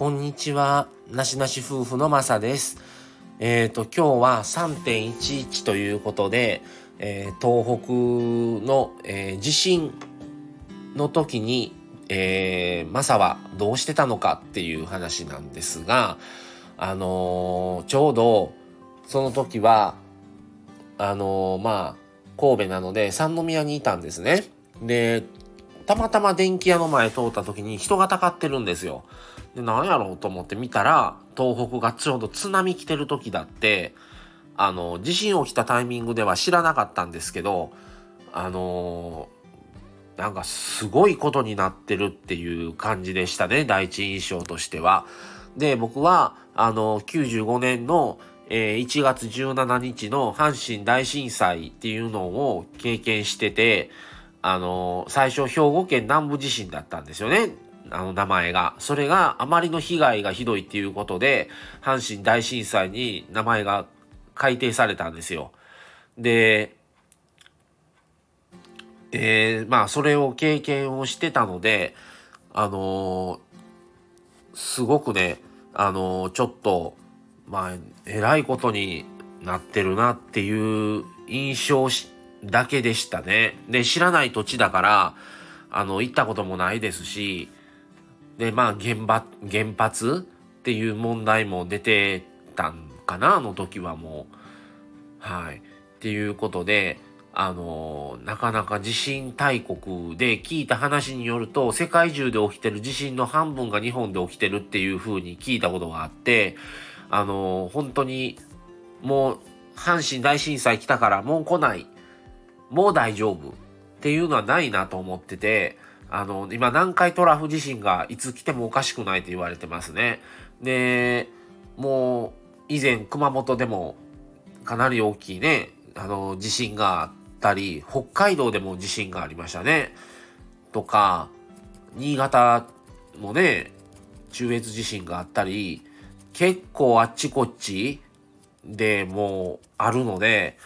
こんにちは。なしなし夫婦のまさです。えっ、ー、と、今日は3.11ということで、えー、東北の、えー、地震の時に、えー、マサはどうしてたのかっていう話なんですが、あのちょうどその時は、あのまあ、神戸なので三宮にいたんですね。で、たまたま電気屋の前通った時に人がたかってるんですよ。で、何やろうと思って見たら、東北がちょうど津波来てる時だって、あの、地震起きたタイミングでは知らなかったんですけど、あのー、なんかすごいことになってるっていう感じでしたね、第一印象としては。で、僕は、あの、95年の、えー、1月17日の阪神大震災っていうのを経験してて、あの、最初兵庫県南部地震だったんですよね。あの名前が。それがあまりの被害がひどいっていうことで、阪神大震災に名前が改定されたんですよ。で、えー、まあそれを経験をしてたので、あのー、すごくね、あのー、ちょっと、まあ、えらいことになってるなっていう印象をしだけでしたね。で、知らない土地だから、あの、行ったこともないですし、で、まあ、原発、原発っていう問題も出てたんかな、あの時はもう。はい。っていうことで、あのなかなか地震大国で聞いた話によると、世界中で起きてる地震の半分が日本で起きてるっていう風に聞いたことがあって、あの本当にもう阪神大震災来たからもう来ないもう大丈夫っていうのはないなと思ってて、あの、今南海トラフ地震がいつ来てもおかしくないと言われてますね。で、もう以前熊本でもかなり大きいね、あの、地震があったり、北海道でも地震がありましたね。とか、新潟もね、中越地震があったり、結構あっちこっちでもうあるので、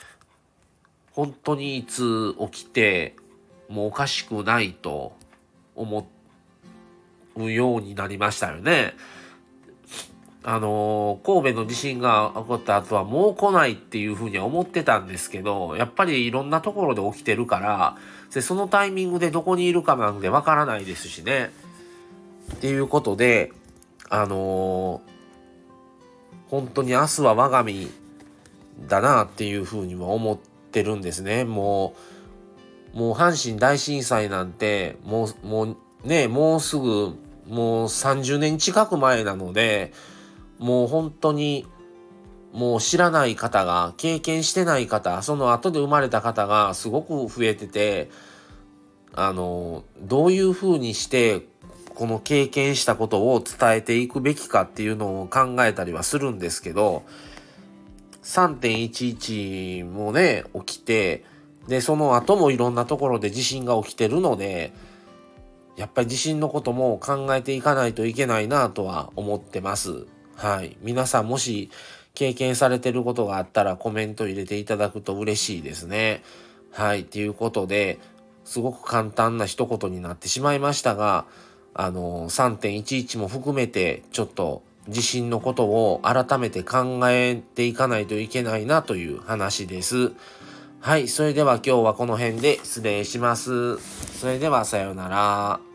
本当にいつ起きてもおかしくないと思うようになりましたよね。あの神戸の地震が起こった後はもう来ないっていうふうには思ってたんですけど、やっぱりいろんなところで起きてるから、でそのタイミングでどこにいるかなんでわからないですしね。っていうことで、あの本当に明日は我が身だなっていうふうにも思って、ってるんですね。もう、もう阪神大震災なんて、もう、もうね、もうすぐ、もう30年近く前なので、もう本当に、もう知らない方が、経験してない方、その後で生まれた方がすごく増えてて、あの、どういうふうにして、この経験したことを伝えていくべきかっていうのを考えたりはするんですけど、3.11もね、起きて、で、その後もいろんなところで地震が起きてるので、やっぱり地震のことも考えていかないといけないなとは思ってます。はい。皆さんもし経験されてることがあったらコメント入れていただくと嬉しいですね。はい。ということで、すごく簡単な一言になってしまいましたが、あの、3.11も含めてちょっと地震のことを改めて考えていかないといけないなという話です。はい、それでは今日はこの辺で失礼します。それではさようなら。